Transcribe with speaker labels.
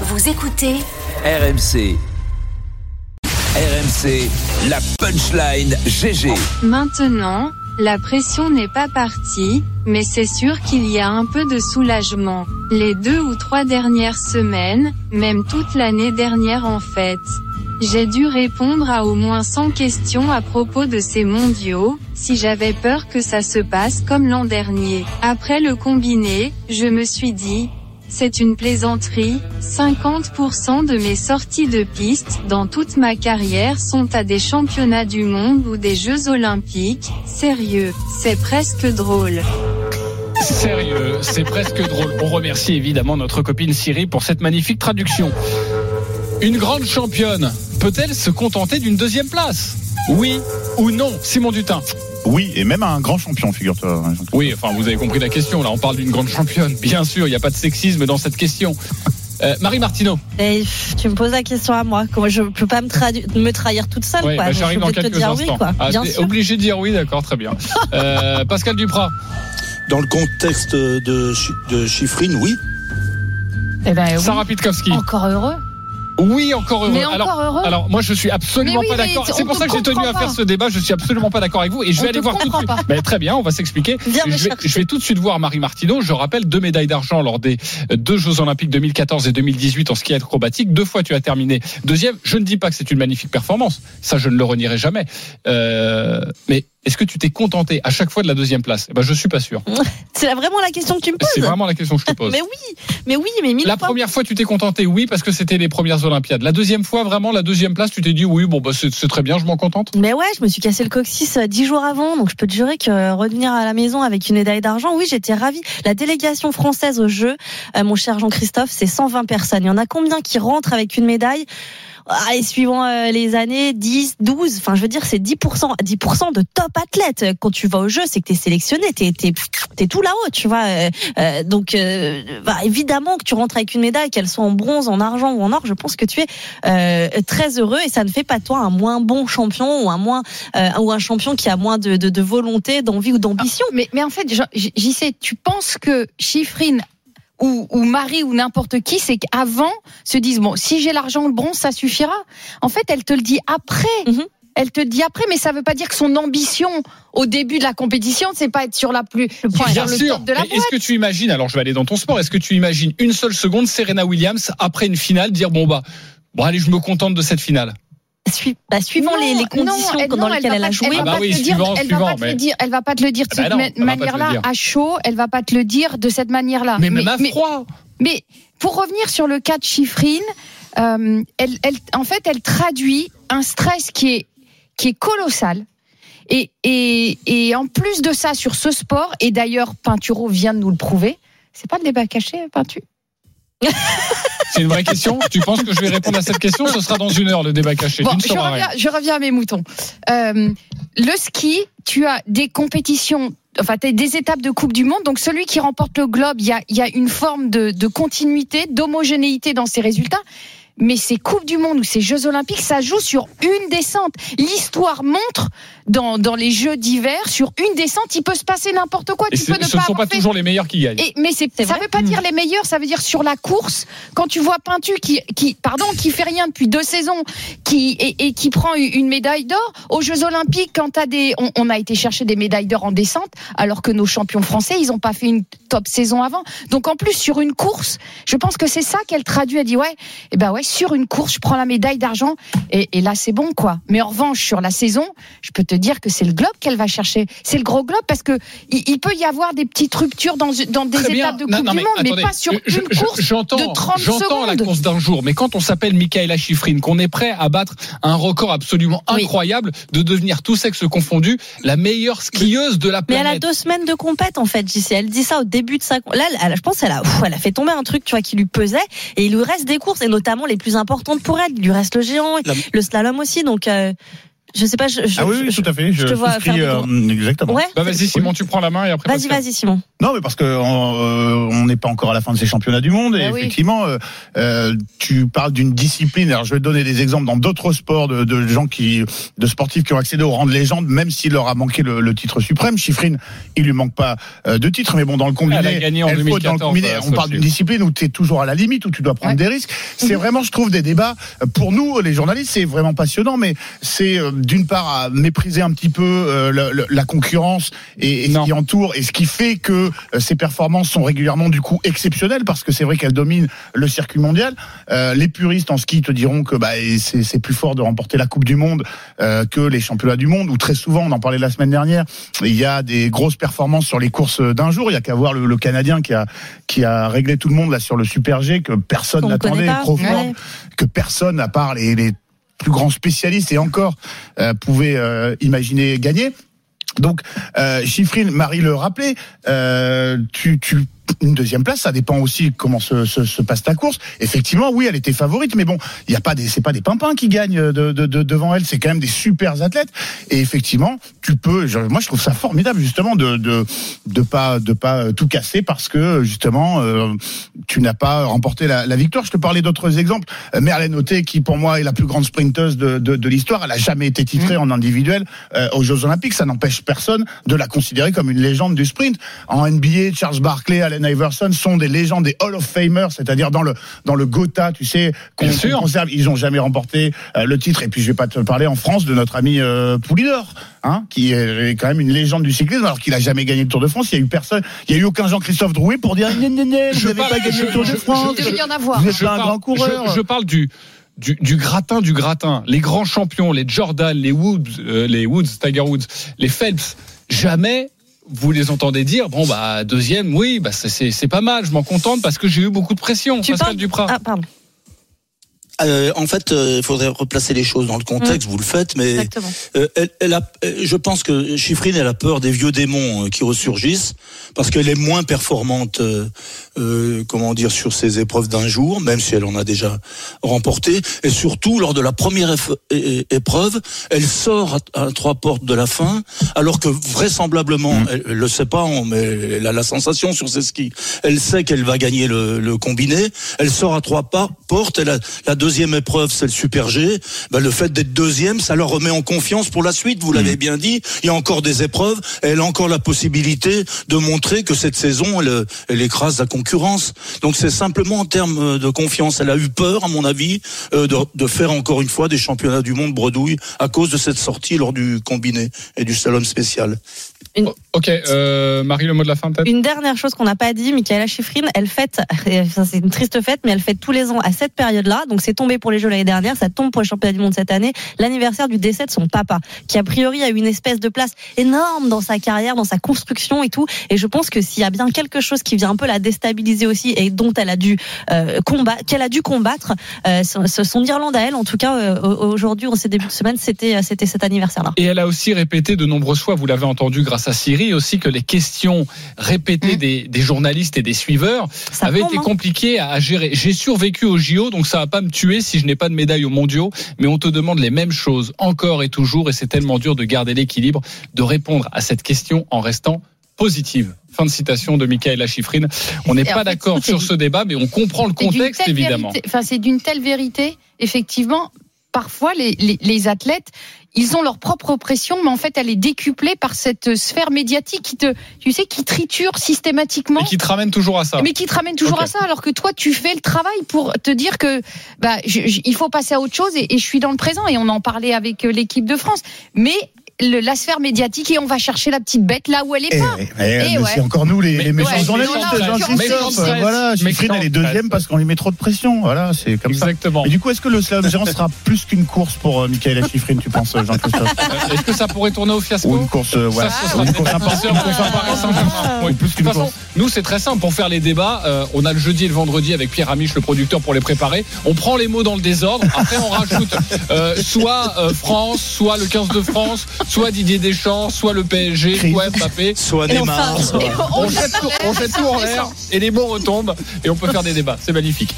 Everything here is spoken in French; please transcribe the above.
Speaker 1: Vous écoutez
Speaker 2: RMC. RMC, la punchline GG.
Speaker 3: Maintenant, la pression n'est pas partie, mais c'est sûr qu'il y a un peu de soulagement. Les deux ou trois dernières semaines, même toute l'année dernière en fait. J'ai dû répondre à au moins 100 questions à propos de ces mondiaux, si j'avais peur que ça se passe comme l'an dernier. Après le combiné, je me suis dit, c'est une plaisanterie, 50% de mes sorties de piste dans toute ma carrière sont à des championnats du monde ou des Jeux olympiques, sérieux, c'est presque drôle.
Speaker 4: Sérieux, c'est presque drôle. On remercie évidemment notre copine Siri pour cette magnifique traduction. Une grande championne peut-elle se contenter d'une deuxième place? Oui ou non Simon Dutin?
Speaker 5: Oui, et même un grand champion, figure-toi.
Speaker 4: Oui, enfin, vous avez compris la question. Là, on parle d'une grande championne. Bien sûr, il n'y a pas de sexisme dans cette question. Euh, Marie Martineau.
Speaker 6: Et, pff, tu me poses la question à moi. Comment je peux pas me, tradu- me trahir toute seule, quoi.
Speaker 4: bah, j'arrive
Speaker 6: je
Speaker 4: dans quelques instants.
Speaker 6: oui, quoi.
Speaker 4: Ah,
Speaker 6: Bien
Speaker 4: t'es
Speaker 6: sûr.
Speaker 4: obligé de dire oui, d'accord, très bien. Euh, Pascal Duprat.
Speaker 7: Dans le contexte de, de Chiffrine, oui.
Speaker 8: Eh ben, oui.
Speaker 4: Sarah Pitkowski.
Speaker 8: Encore heureux.
Speaker 4: Oui, encore heureux.
Speaker 8: Mais encore
Speaker 4: alors,
Speaker 8: heureux.
Speaker 4: alors, moi, je suis absolument
Speaker 8: oui,
Speaker 4: pas d'accord. C'est pour ça que j'ai tenu à faire ce débat. Je suis absolument pas d'accord avec vous. Et je vais aller voir tout de suite. Mais très bien, on va s'expliquer. Je je vais tout de suite voir Marie Martineau. Je rappelle deux médailles d'argent lors des euh, deux Jeux Olympiques 2014 et 2018 en ski acrobatique. Deux fois, tu as terminé deuxième. Je ne dis pas que c'est une magnifique performance. Ça, je ne le renierai jamais. Euh, mais est-ce que tu t'es contenté à chaque fois de la deuxième place? Eh ben, je suis pas sûr.
Speaker 6: C'est vraiment la question que tu me poses.
Speaker 4: C'est vraiment la question que je te pose.
Speaker 6: Mais oui, mais oui, mais mille
Speaker 4: La
Speaker 6: fois.
Speaker 4: première fois, tu t'es contenté, oui, parce que c'était les premières Olympiades. La deuxième fois, vraiment, la deuxième place, tu t'es dit, oui, bon, bah, c'est c'est très bien, je m'en contente.
Speaker 6: Mais ouais, je me suis cassé le coccyx euh, dix jours avant, donc je peux te jurer que euh, revenir à la maison avec une médaille d'argent, oui, j'étais ravie. La délégation française au jeu, euh, mon cher Jean-Christophe, c'est 120 personnes. Il y en a combien qui rentrent avec une médaille? Allez, suivant euh, les années, 10, 12, enfin je veux dire c'est 10%, 10% de top athlètes. Quand tu vas au jeu, c'est que t'es sélectionné, t'es t'es t'es tout là-haut, tu vois. Euh, euh, donc euh, bah, évidemment que tu rentres avec une médaille, qu'elle soit en bronze, en argent ou en or, je pense que tu es euh, très heureux et ça ne fait pas toi un moins bon champion ou un moins euh, ou un champion qui a moins de, de, de volonté, d'envie ou d'ambition.
Speaker 8: Mais, mais en fait, j'y sais, tu penses que Chiffrine ou, ou Marie ou n'importe qui, c'est qu'avant se disent bon, si j'ai l'argent, le bronze, ça suffira. En fait, elle te le dit après.
Speaker 6: Mhm.
Speaker 8: Elle te le dit après, mais ça veut pas dire que son ambition au début de la compétition, c'est pas être sur la plus, sur
Speaker 4: Bien
Speaker 8: le
Speaker 4: sûr.
Speaker 8: top de la
Speaker 4: Mais
Speaker 8: boîte.
Speaker 4: Est-ce que tu imagines, alors je vais aller dans ton sport, est-ce que tu imagines une seule seconde Serena Williams après une finale dire, bon, bah, bon, allez, je me contente de cette finale.
Speaker 6: Sui- bah, suivant
Speaker 8: Non,
Speaker 6: les, les conditions
Speaker 8: elle-
Speaker 6: dans
Speaker 8: non,
Speaker 6: lesquelles
Speaker 8: va
Speaker 6: elle a joué.
Speaker 8: Elle va
Speaker 4: Ah bah
Speaker 8: pas te le dire,
Speaker 4: suivant,
Speaker 8: elle va pas te
Speaker 4: mais-
Speaker 8: le dire, elle va pas te le dire de
Speaker 4: Ah bah
Speaker 8: cette
Speaker 4: elle va
Speaker 8: manière-là
Speaker 4: dire.
Speaker 8: à chaud, elle va pas te le dire de cette manière-là.
Speaker 4: Mais même à
Speaker 8: mais,
Speaker 4: froid.
Speaker 8: mais pour revenir sur le cas de Chiffrine, euh, elle, elle, en fait, elle traduit un stress qui est qui est colossal. Et, et, et en plus de ça, sur ce sport, et d'ailleurs, Pinturo vient de nous le prouver, c'est pas le débat caché, Peintu
Speaker 4: C'est une vraie question. tu penses que je vais répondre à cette question? Ce sera dans une heure, le débat caché.
Speaker 8: Bon, je reviens,
Speaker 4: rien.
Speaker 8: je reviens à mes moutons. Euh, le ski, tu as des compétitions, enfin, t'as des étapes de Coupe du Monde. Donc, celui qui remporte le globe, il y a, il y a une forme de, de continuité, d'homogénéité dans ses résultats. Mais ces Coupes du Monde ou ces Jeux Olympiques, ça joue sur une descente. L'histoire montre dans, dans les Jeux d'hiver, sur une descente, il peut se passer n'importe quoi.
Speaker 4: Et
Speaker 8: tu peux ne
Speaker 4: ce ne sont pas
Speaker 8: fait
Speaker 4: toujours les meilleurs qui gagnent.
Speaker 8: et, mais c'est,
Speaker 6: C'est
Speaker 8: ça
Speaker 6: vrai
Speaker 8: veut pas dire les meilleurs, ça veut dire sur la course. Quand tu vois Pintu qui, qui, pardon, qui fait rien depuis deux saisons, qui et, et qui prend une médaille d'or aux Jeux Olympiques, quand t'as des, on, on a été chercher des médailles d'or en descente, alors que nos champions français, ils ont pas fait une top saison avant. Donc en plus sur une course, je pense que c'est ça qu'elle traduit. Elle dit ouais, et ben ouais, sur une course, je prends la médaille d'argent et, et là c'est bon quoi. Mais en revanche sur la saison, je peux te dire que c'est le globe qu'elle va chercher. C'est le gros globe parce que il, il peut y avoir des petites ruptures dans, dans des
Speaker 4: bien.
Speaker 8: étapes de
Speaker 4: Non,
Speaker 8: Coupe
Speaker 4: non,
Speaker 8: du
Speaker 4: mais
Speaker 8: Monde, mais pas sur
Speaker 4: je-
Speaker 8: une
Speaker 4: je-
Speaker 8: course
Speaker 4: j'entends,
Speaker 8: de 30
Speaker 4: J'entends la course d'un jour, mais quand on s'appelle Michaela Schifrin, qu'on est prêt à battre un record absolument
Speaker 6: Oui.
Speaker 4: incroyable de devenir tous sexes confondus la meilleure skieuse de la
Speaker 6: Mais elle a
Speaker 4: planète.
Speaker 6: deux semaines de compète en fait, JC. Elle dit ça au début de sa. Là, elle- elle- je pense qu'elle a, pff, elle a fait tomber un truc, tu vois, qui lui pesait. Et il lui reste des courses, et notamment les plus importantes pour elle. Lui reste le géant,
Speaker 7: La-
Speaker 6: le slalom aussi. Donc, euh, je sais pas. Je, je-
Speaker 5: Ah oui, oui,
Speaker 6: je-
Speaker 5: tout à fait. Je,
Speaker 6: je te vois
Speaker 5: souscris,
Speaker 6: faire
Speaker 5: euh, exactement.
Speaker 6: Ouais.
Speaker 4: Bah vas-y Simon, tu prends la main et après.
Speaker 6: Vas-y, vas-y, Simon.
Speaker 5: Non, mais parce que euh, on n'est pas encore à la fin de ces championnats du monde. Et
Speaker 8: Bah
Speaker 5: effectivement, euh, euh, tu parles d'une discipline. Alors, je vais te donner des exemples dans d'autres sports de, de gens qui, de sportifs qui ont accédé au rang de légende, même s'il leur a manqué le, le titre suprême. Chiffrine, il lui manque pas euh, de titre, mais bon, dans le combiné,
Speaker 4: Elle a gagné en
Speaker 5: elle faut- dans le
Speaker 4: 2014,
Speaker 5: combiné, on parle d'une discipline où tu es toujours à la limite, où tu dois prendre
Speaker 8: Ouais.
Speaker 5: des risques. C'est vraiment, je trouve, des débats pour nous, les journalistes, c'est vraiment passionnant, mais c'est euh, d'une part à mépriser un petit peu euh, le- le- la concurrence et, et ce qui entoure et ce qui fait que euh, ces performances sont régulièrement du coup exceptionnelles parce que c'est vrai qu'elles dominent le circuit mondial. Euh, les puristes en ski te diront que bah, c'est c'est plus fort de remporter la Coupe du Monde euh, que les championnats du monde où très souvent, on en parlait la semaine dernière, il y a des grosses performances sur les courses d'un jour. Il y a qu'à voir le, le Canadien qui a qui a réglé tout le monde là sur le Super G que personne n'attendait,
Speaker 6: Ouais.
Speaker 5: que personne à part les, les plus grands spécialistes et encore euh, pouvait euh, imaginer gagner. Donc, euh, Marie le rappelait, euh, tu, tu, une deuxième place, ça dépend aussi comment se, se, se passe ta course. Effectivement, oui, elle était favorite, mais bon, il y a pas des, c'est pas des pimpins qui gagnent de, de, de- devant elle, c'est quand même des super athlètes. Et effectivement, tu peux, je- moi je trouve ça formidable justement de de de pas de pas tout casser parce que justement euh, tu n'as pas remporté la, la victoire. Je te parlais d'autres exemples. Merlène Auté, qui pour moi est la plus grande sprinteuse de, de, de l'histoire, elle a jamais été titrée en individuel euh, aux Jeux Olympiques. Ça n'empêche personne de la considérer comme une légende du sprint. En NBA, Charles Barkley, Allen Iverson sont des légendes, des Hall of Famers, c'est-à-dire dans le dans le Gotha, tu sais, qu'on conserve. Ils ont jamais remporté euh, le titre. Et puis je vais pas te parler en France de notre ami euh, Poulidor, hein, qui est quand même une légende du cyclisme, alors qu'il a jamais gagné le Tour de France. Il y a eu personne, il y a eu aucun Jean-Christophe Drouet pour dire non non non, vous
Speaker 4: Je
Speaker 5: n'avez
Speaker 4: parle-
Speaker 5: pas gagné le Tour de France.
Speaker 8: Il devait y en avoir.
Speaker 5: Vous êtes
Speaker 4: Je
Speaker 5: pas un
Speaker 4: parle-
Speaker 5: grand coureur.
Speaker 4: Je, je parle du, du, du gratin du gratin. Les grands champions, les Jordan, les Woods, euh, les Woods, Tiger Woods, les Phelps, jamais vous les entendez dire bon bah deuxième oui bah c'est- pas mal je m'en contente parce que j'ai eu beaucoup de pression
Speaker 6: Tu
Speaker 4: Pascal
Speaker 6: parles-
Speaker 4: Duprat
Speaker 6: Ah, pardon.
Speaker 7: Euh, en fait, euh, il faudrait replacer les choses dans le contexte. Vous le faites, mais euh, elle, elle a, euh, je pense que Chiffrine, elle a peur des vieux démons euh, qui ressurgissent parce qu'elle est moins performante, euh, euh, comment dire, sur ses épreuves d'un jour, même si elle en a déjà remporté. Et surtout, lors de la première épreuve, elle sort à, à trois portes de la fin, alors que vraisemblablement, elle, elle le sait pas, mais elle a la sensation sur ses skis. Elle sait qu'elle va gagner le, le combiné. Elle sort à trois pas, portes. Elle a, la deuxième épreuve, c'est le Super G. Ben, le fait d'être deuxième, ça leur remet en confiance pour la suite. Vous l'avez bien dit. Il y a encore des épreuves. Et elle a encore la possibilité de montrer que cette saison, elle, elle écrase la concurrence. Donc c'est simplement en termes de confiance. Elle a eu peur, à mon avis, euh, de, de faire encore une fois des championnats du monde bredouille à cause de cette sortie lors du combiné et du slalom spécial.
Speaker 4: Ok euh, Marie le mot de la fin peut-être?
Speaker 6: Une dernière chose qu'on n'a pas dit, Michaela Schifrin, elle fête, ça, c'est une triste fête, mais elle fête tous les ans à cette période-là. Donc c'est tombé pour les Jeux l'année dernière, ça tombe pour les championnats du monde cette année. L'anniversaire du décès de son papa, qui a priori a eu une espèce de place énorme dans sa carrière, dans sa construction et tout. Et je pense que s'il y a bien quelque chose qui vient un peu la déstabiliser aussi et dont elle a dû euh, combattre, qu'elle a dû combattre, euh, son, Irlande à elle, en tout cas euh, aujourd'hui, en ces débuts de semaine, c'était cet anniversaire-là.
Speaker 4: Et elle a aussi répété de nombreuses fois, vous l'avez entendu grâce à Siri aussi, que les questions répétées
Speaker 8: Mm.
Speaker 4: des, des journalistes et des suiveurs
Speaker 6: Ça
Speaker 4: avaient
Speaker 6: tombe,
Speaker 4: été
Speaker 6: hein.
Speaker 4: compliquées à gérer. J'ai survécu au JO, donc ça va pas me tuer si je n'ai pas de médaille aux mondiaux, mais on te demande les mêmes choses encore et toujours, et c'est tellement dur de garder l'équilibre, de répondre à cette question en restant positive. Fin de citation de Michaela Schifrin. On n'est pas d'accord sur ce débat, mais on comprend le contexte, évidemment.
Speaker 8: vérité- Enfin, c'est d'une telle vérité, effectivement. Parfois, les, les, les athlètes, ils ont leur propre pression, mais en fait, elle est décuplée par cette sphère médiatique qui te, tu sais, qui triture systématiquement.
Speaker 4: Et qui te ramène toujours à ça.
Speaker 8: Mais qui te ramène toujours à ça, alors que toi, tu fais le travail pour te dire que bah, je- je- il faut passer à autre chose et, et je suis dans le présent. Et on en parlait avec euh, l'équipe de France. Mais le, la sphère médiatique et on va chercher la petite bête là où elle est
Speaker 5: Et,
Speaker 8: pas.
Speaker 5: et,
Speaker 8: Et
Speaker 5: mais
Speaker 8: ouais.
Speaker 5: c'est encore nous les,
Speaker 4: Mais-
Speaker 5: les méchants
Speaker 8: ouais,
Speaker 5: journalistes, Jean Voilà. Chiffrine, elle est deuxième parce qu'on lui met trop de pression. Voilà, c'est comme ça.
Speaker 4: Exactement.
Speaker 5: Et du coup, est-ce que le slalom géant sera plus qu'une course pour euh, Michaela Schifrin, tu penses, Jean-Christophe
Speaker 4: Est-ce que ça pourrait tourner au fiasco
Speaker 5: Ou une course, euh, ouais,
Speaker 4: Ça,
Speaker 5: une course
Speaker 4: un
Speaker 5: importante plus qu'une course.
Speaker 4: nous c'est très simple. Pour faire les débats, euh, on a le jeudi et le vendredi avec Pierre Amiche, le producteur, pour les préparer. On prend les mots dans le désordre. Après, on rajoute euh, soit euh, France, soit le 15 de France, soit Didier Deschamps, soit le PSG, soit Mbappé.
Speaker 7: Soit Neymar,
Speaker 4: On jette tout, on jette tout en l'air et les mots retombent et on peut faire des débats. C'est magnifique.